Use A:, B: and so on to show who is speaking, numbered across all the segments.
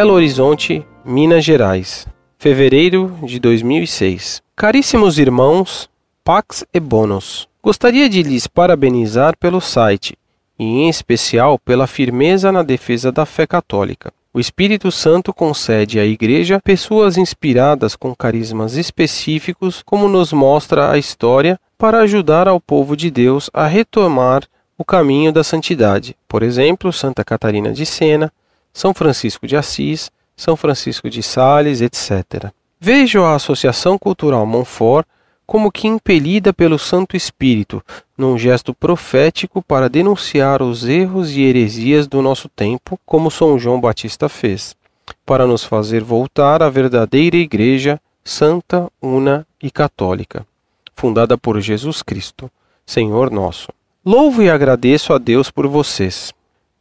A: Belo Horizonte, Minas Gerais, fevereiro de 2006. Caríssimos irmãos, Pax e Bônus, gostaria de lhes parabenizar pelo site e, em especial, pela firmeza na defesa da fé católica. O Espírito Santo concede à Igreja pessoas inspiradas com carismas específicos, como nos mostra a história, para ajudar ao povo de Deus a retomar o caminho da santidade. Por exemplo, Santa Catarina de Sena, São Francisco de Assis, São Francisco de Sales, etc. Vejo a Associação Cultural Montfort como que impelida pelo Santo Espírito, num gesto profético para denunciar os erros e heresias do nosso tempo, como São João Batista fez, para nos fazer voltar à verdadeira Igreja santa, una e católica, fundada por Jesus Cristo, Senhor nosso. Louvo e agradeço a Deus por vocês.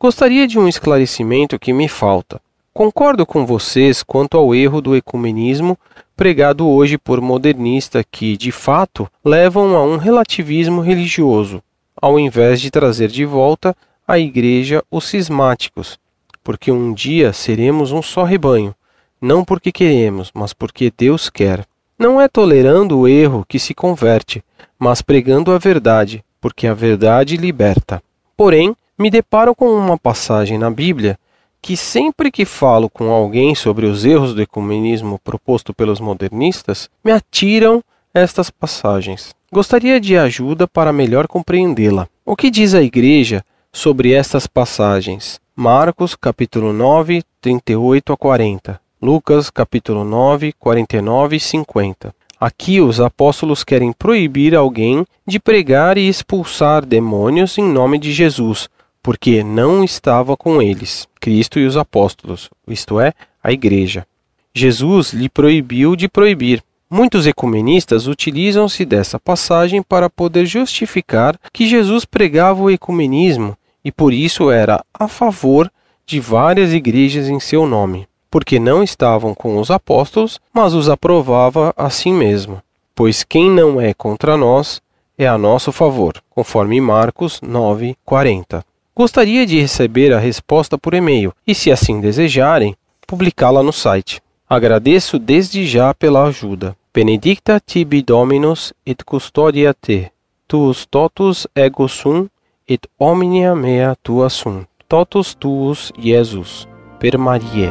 A: Gostaria de um esclarecimento que me falta. Concordo com vocês quanto ao erro do ecumenismo pregado hoje por modernistas que, de fato, levam a um relativismo religioso, ao invés de trazer de volta à Igreja os cismáticos, porque um dia seremos um só rebanho, não porque queremos, mas porque Deus quer. Não é tolerando o erro que se converte, mas pregando a verdade, porque a verdade liberta. Porém, me deparo com uma passagem na Bíblia que sempre que falo com alguém sobre os erros do ecumenismo proposto pelos modernistas, me atiram estas passagens. Gostaria de ajuda para melhor compreendê-la. O que diz a igreja sobre estas passagens? Marcos capítulo 9, 38 a 40. Lucas capítulo 9, 49 e 50. Aqui os apóstolos querem proibir alguém de pregar e expulsar demônios em nome de Jesus, porque não estava com eles, Cristo e os apóstolos, isto é, a igreja. Jesus lhe proibiu de proibir. Muitos ecumenistas utilizam-se dessa passagem para poder justificar que Jesus pregava o ecumenismo e por isso era a favor de várias igrejas em seu nome, porque não estavam com os apóstolos, mas os aprovava a si mesmo. Pois quem não é contra nós é a nosso favor, conforme Marcos 9:40. Gostaria de receber a resposta por e-mail e, se assim desejarem, publicá-la no site. Agradeço desde já pela ajuda. Benedicta tibi Dominus et custodia te. Tuus totus ego sum et omnia mea tua sum. Totus tuus Jesus. Per Marie.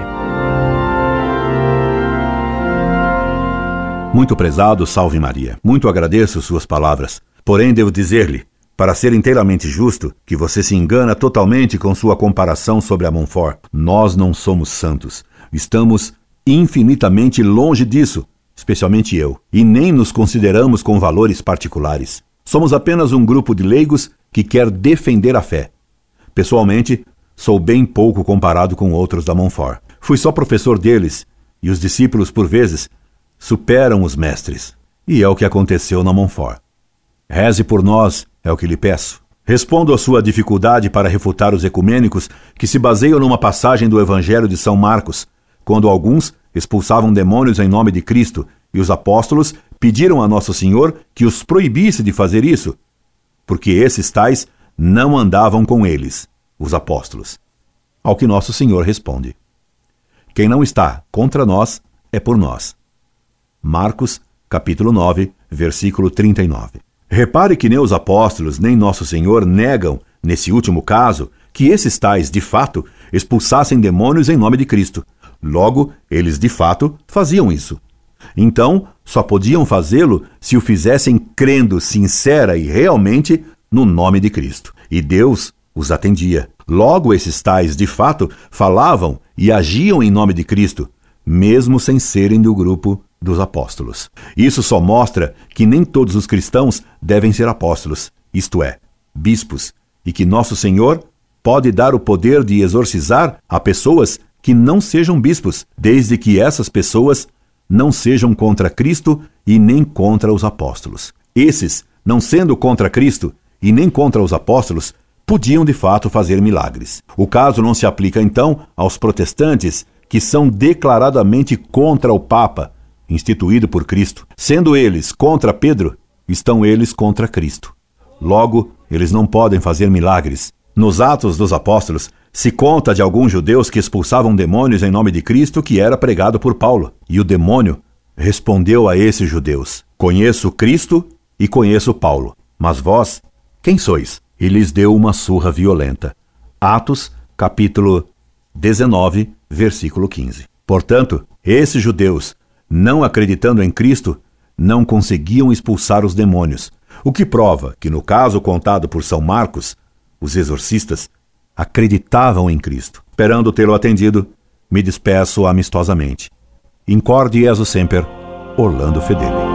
B: Muito prezado, salve Maria. Muito agradeço suas palavras. Porém, devo dizer-lhe, para ser inteiramente justo, que você se engana totalmente com sua comparação sobre a Montfort. Nós não somos santos. Estamos infinitamente longe disso, especialmente eu, e nem nos consideramos com valores particulares. Somos apenas um grupo de leigos que quer defender a fé. Pessoalmente, sou bem pouco comparado com outros da Montfort. Fui só professor deles, e os discípulos, por vezes, superam os mestres. E é o que aconteceu na Montfort. Reze por nós é o que lhe peço. Respondo à sua dificuldade para refutar os ecumênicos que se baseiam numa passagem do Evangelho de São Marcos, quando alguns expulsavam demônios em nome de Cristo e os apóstolos pediram a Nosso Senhor que os proibisse de fazer isso, porque esses tais não andavam com eles, os apóstolos. Ao que Nosso Senhor responde: Quem não está contra nós é por nós. Marcos, capítulo 9, versículo 39. Repare que nem os apóstolos nem Nosso Senhor negam, nesse último caso, que esses tais, de fato, expulsassem demônios em nome de Cristo. Logo, eles de fato faziam isso. Então, só podiam fazê-lo se o fizessem crendo sincera e realmente no nome de Cristo. E Deus os atendia. Logo, esses tais, de fato, falavam e agiam em nome de Cristo, mesmo sem serem do grupo dos apóstolos. Isso só mostra que nem todos os cristãos devem ser apóstolos, isto é, bispos, e que nosso Senhor pode dar o poder de exorcizar a pessoas que não sejam bispos, desde que essas pessoas não sejam contra Cristo e nem contra os apóstolos. Esses, não sendo contra Cristo e nem contra os apóstolos, podiam de fato fazer milagres. O caso não se aplica então aos protestantes que são declaradamente contra o Papa instituído por Cristo. Sendo eles contra Pedro, estão eles contra Cristo. Logo, eles não podem fazer milagres, Nos Atos dos Apóstolos, se conta de alguns judeus que expulsavam demônios em nome de Cristo que era pregado por Paulo. E o demônio respondeu a esses judeus: Conheço Cristo e conheço Paulo, mas vós, quem sois? E lhes deu uma surra violenta. Atos, capítulo 19, versículo 15. Portanto, esses judeus, não acreditando em Cristo, não conseguiam expulsar os demônios, o que prova que, no caso contado por São Marcos, os exorcistas acreditavam em Cristo. Esperando tê-lo atendido, me despeço amistosamente. Incorde Jesus Semper, Orlando Fedeli.